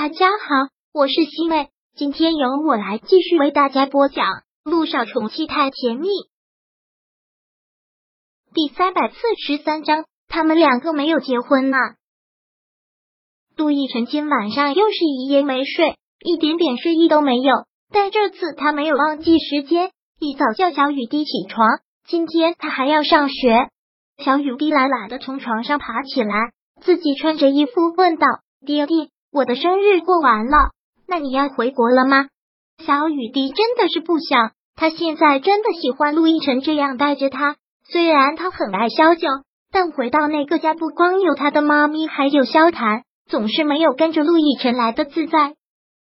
大家好，我是西妹，今天由我来继续为大家播讲《路上宠妻太甜蜜》第三百四十三章。他们两个没有结婚呢。杜奕晨今晚上又是一夜没睡，一点点睡意都没有。但这次他没有忘记时间，一早叫小雨滴起床。今天他还要上学。小雨滴懒懒的从床上爬起来，自己穿着衣服问道：“爹地。”我的生日过完了，那你要回国了吗？小雨滴真的是不想，他现在真的喜欢陆亦辰这样带着他。虽然他很爱萧九，但回到那个家，不光有他的妈咪，还有萧谈，总是没有跟着陆亦辰来的自在。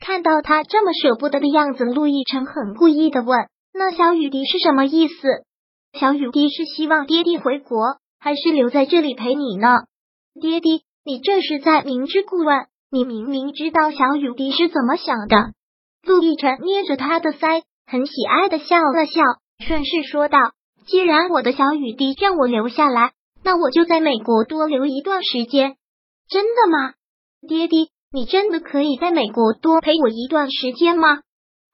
看到他这么舍不得的样子，陆亦辰很故意的问：“那小雨滴是什么意思？”小雨滴是希望爹地回国，还是留在这里陪你呢？爹地，你这是在明知故问。你明明知道小雨滴是怎么想的，陆亦辰捏着他的腮，很喜爱的笑了笑，顺势说道：“既然我的小雨滴让我留下来，那我就在美国多留一段时间。”真的吗，爹爹？你真的可以在美国多陪我一段时间吗？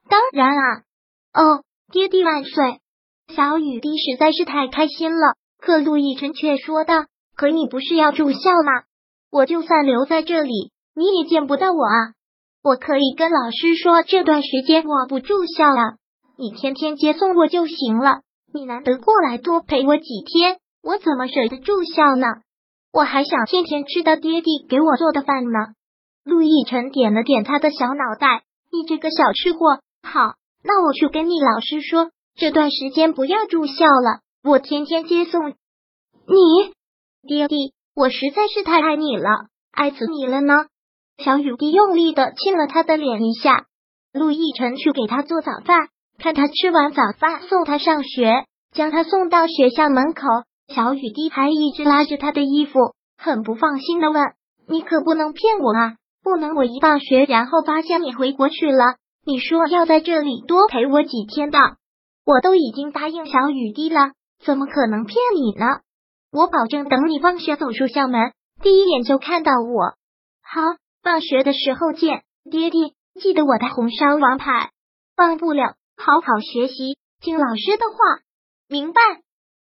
当然啊！哦，爹地万岁！小雨滴实在是太开心了，可陆亦辰却说道：“可你不是要住校吗？我就算留在这里。”你也见不到我啊！我可以跟老师说这段时间我不住校了，你天天接送我就行了。你难得过来多陪我几天，我怎么舍得住校呢？我还想天天吃到爹地给我做的饭呢。陆亦辰点了点他的小脑袋，你这个小吃货，好，那我去跟你老师说，这段时间不要住校了，我天天接送你。爹地，我实在是太爱你了，爱死你了呢。小雨滴用力的亲了他的脸一下，陆亦辰去给他做早饭，看他吃完早饭送他上学，将他送到学校门口，小雨滴还一直拉着他的衣服，很不放心的问：“你可不能骗我啊，不能我一放学然后发现你回国去了，你说要在这里多陪我几天的，我都已经答应小雨滴了，怎么可能骗你呢？我保证等你放学走出校门，第一眼就看到我。好。”放学的时候见，爹爹记得我的红烧王牌，忘不了，好好学习，听老师的话，明白。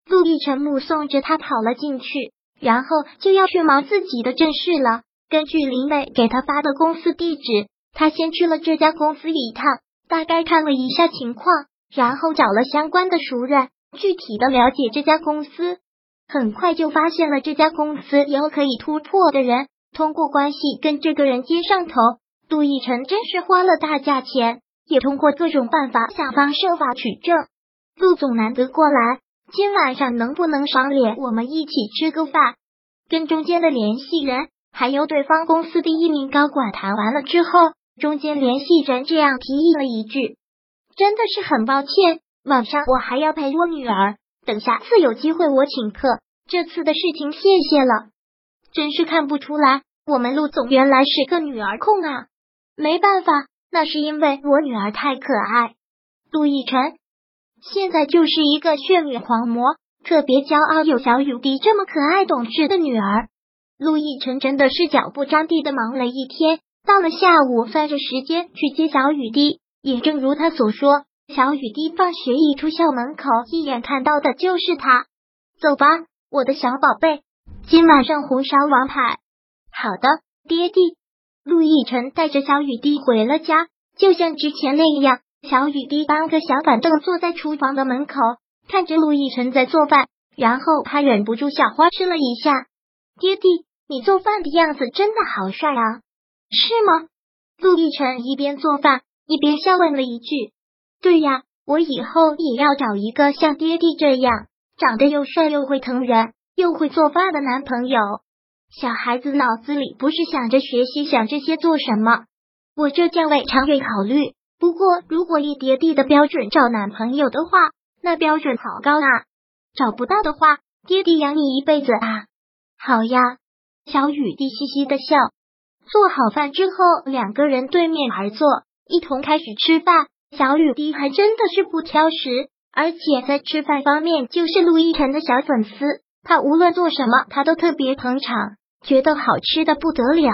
陆亦辰目送着他跑了进去，然后就要去忙自己的正事了。根据林磊给他发的公司地址，他先去了这家公司一趟，大概看了一下情况，然后找了相关的熟人，具体的了解这家公司，很快就发现了这家公司有可以突破的人。通过关系跟这个人接上头，杜奕晨真是花了大价钱，也通过各种办法想方设法取证。陆总难得过来，今晚上能不能赏脸，我们一起吃个饭？跟中间的联系人还有对方公司的一名高管谈完了之后，中间联系人这样提议了一句：“真的是很抱歉，晚上我还要陪我女儿，等下次有机会我请客。这次的事情谢谢了。”真是看不出来，我们陆总原来是个女儿控啊！没办法，那是因为我女儿太可爱。陆亦辰现在就是一个炫女狂魔，特别骄傲有小雨滴这么可爱懂事的女儿。陆亦辰真的是脚不沾地的忙了一天，到了下午算着时间去接小雨滴。也正如他所说，小雨滴放学一出校门口，一眼看到的就是他。走吧，我的小宝贝。今晚上红烧王牌，好的，爹地。陆亦辰带着小雨滴回了家，就像之前那样，小雨滴搬个小板凳坐在厨房的门口，看着陆亦辰在做饭，然后他忍不住小花痴了一下。爹地，你做饭的样子真的好帅啊，是吗？陆亦辰一边做饭一边笑问了一句。对呀，我以后也要找一个像爹地这样，长得又帅又会疼人。又会做饭的男朋友，小孩子脑子里不是想着学习，想这些做什么？我这价位长远考虑。不过，如果以爹地的标准找男朋友的话，那标准好高啊！找不到的话，爹地养你一辈子啊！好呀，小雨滴嘻嘻的笑。做好饭之后，两个人对面而坐，一同开始吃饭。小雨滴还真的是不挑食，而且在吃饭方面就是陆亦辰的小粉丝。他无论做什么，他都特别捧场，觉得好吃的不得了。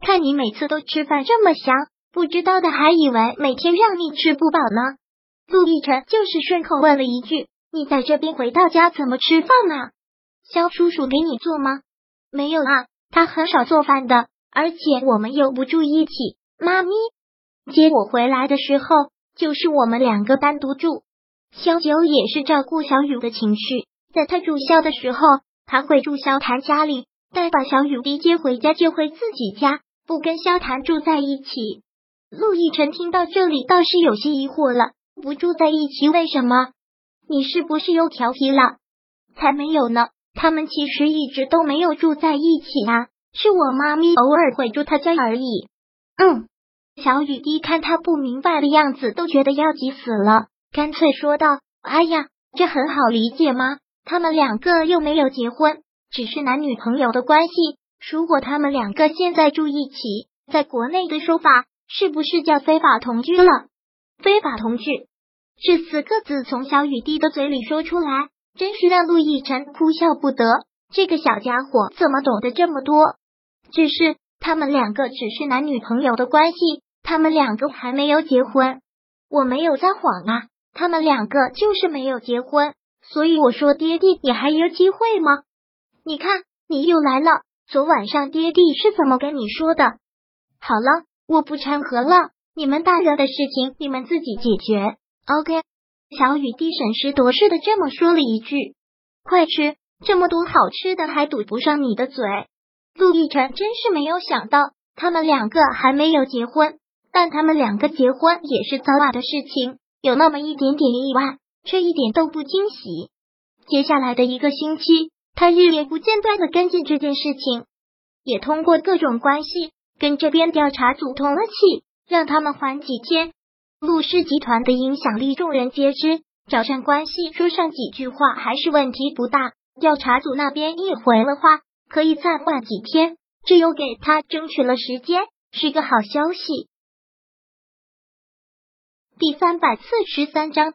看你每次都吃饭这么香，不知道的还以为每天让你吃不饱呢。陆亦辰就是顺口问了一句：“你在这边回到家怎么吃饭呢？肖叔叔给你做吗？”“没有啊，他很少做饭的，而且我们又不住一起。”妈咪接我回来的时候，就是我们两个单独住。肖九也是照顾小雨的情绪，在他住校的时候，他会住萧谭家里，但把小雨滴接回家就回自己家，不跟萧谭住在一起。陆亦辰听到这里，倒是有些疑惑了。不住在一起，为什么？你是不是又调皮了？才没有呢，他们其实一直都没有住在一起啊，是我妈咪偶尔会住他家而已。嗯，小雨滴看他不明白的样子，都觉得要急死了，干脆说道：“哎呀，这很好理解吗？他们两个又没有结婚，只是男女朋友的关系。如果他们两个现在住一起，在国内的说法是不是叫非法同居了？非法同居。”这四个字从小雨滴的嘴里说出来，真是让陆亦辰哭笑不得。这个小家伙怎么懂得这么多？只是他们两个只是男女朋友的关系，他们两个还没有结婚。我没有撒谎啊，他们两个就是没有结婚。所以我说，爹地，你还有机会吗？你看，你又来了。昨晚上爹地是怎么跟你说的？好了，我不掺和了。你们大人的事情，你们自己解决。OK，小雨滴审时度势的这么说了一句：“快吃，这么多好吃的还堵不上你的嘴。”陆亦辰真是没有想到，他们两个还没有结婚，但他们两个结婚也是早晚的事情，有那么一点点意外，却一点都不惊喜。接下来的一个星期，他日夜不间断的跟进这件事情，也通过各种关系跟这边调查组通了气，让他们缓几天。陆氏集团的影响力，众人皆知。找上关系，说上几句话还是问题不大。调查组那边一回了话，可以再缓几天，这又给他争取了时间，是个好消息。第三百四十三章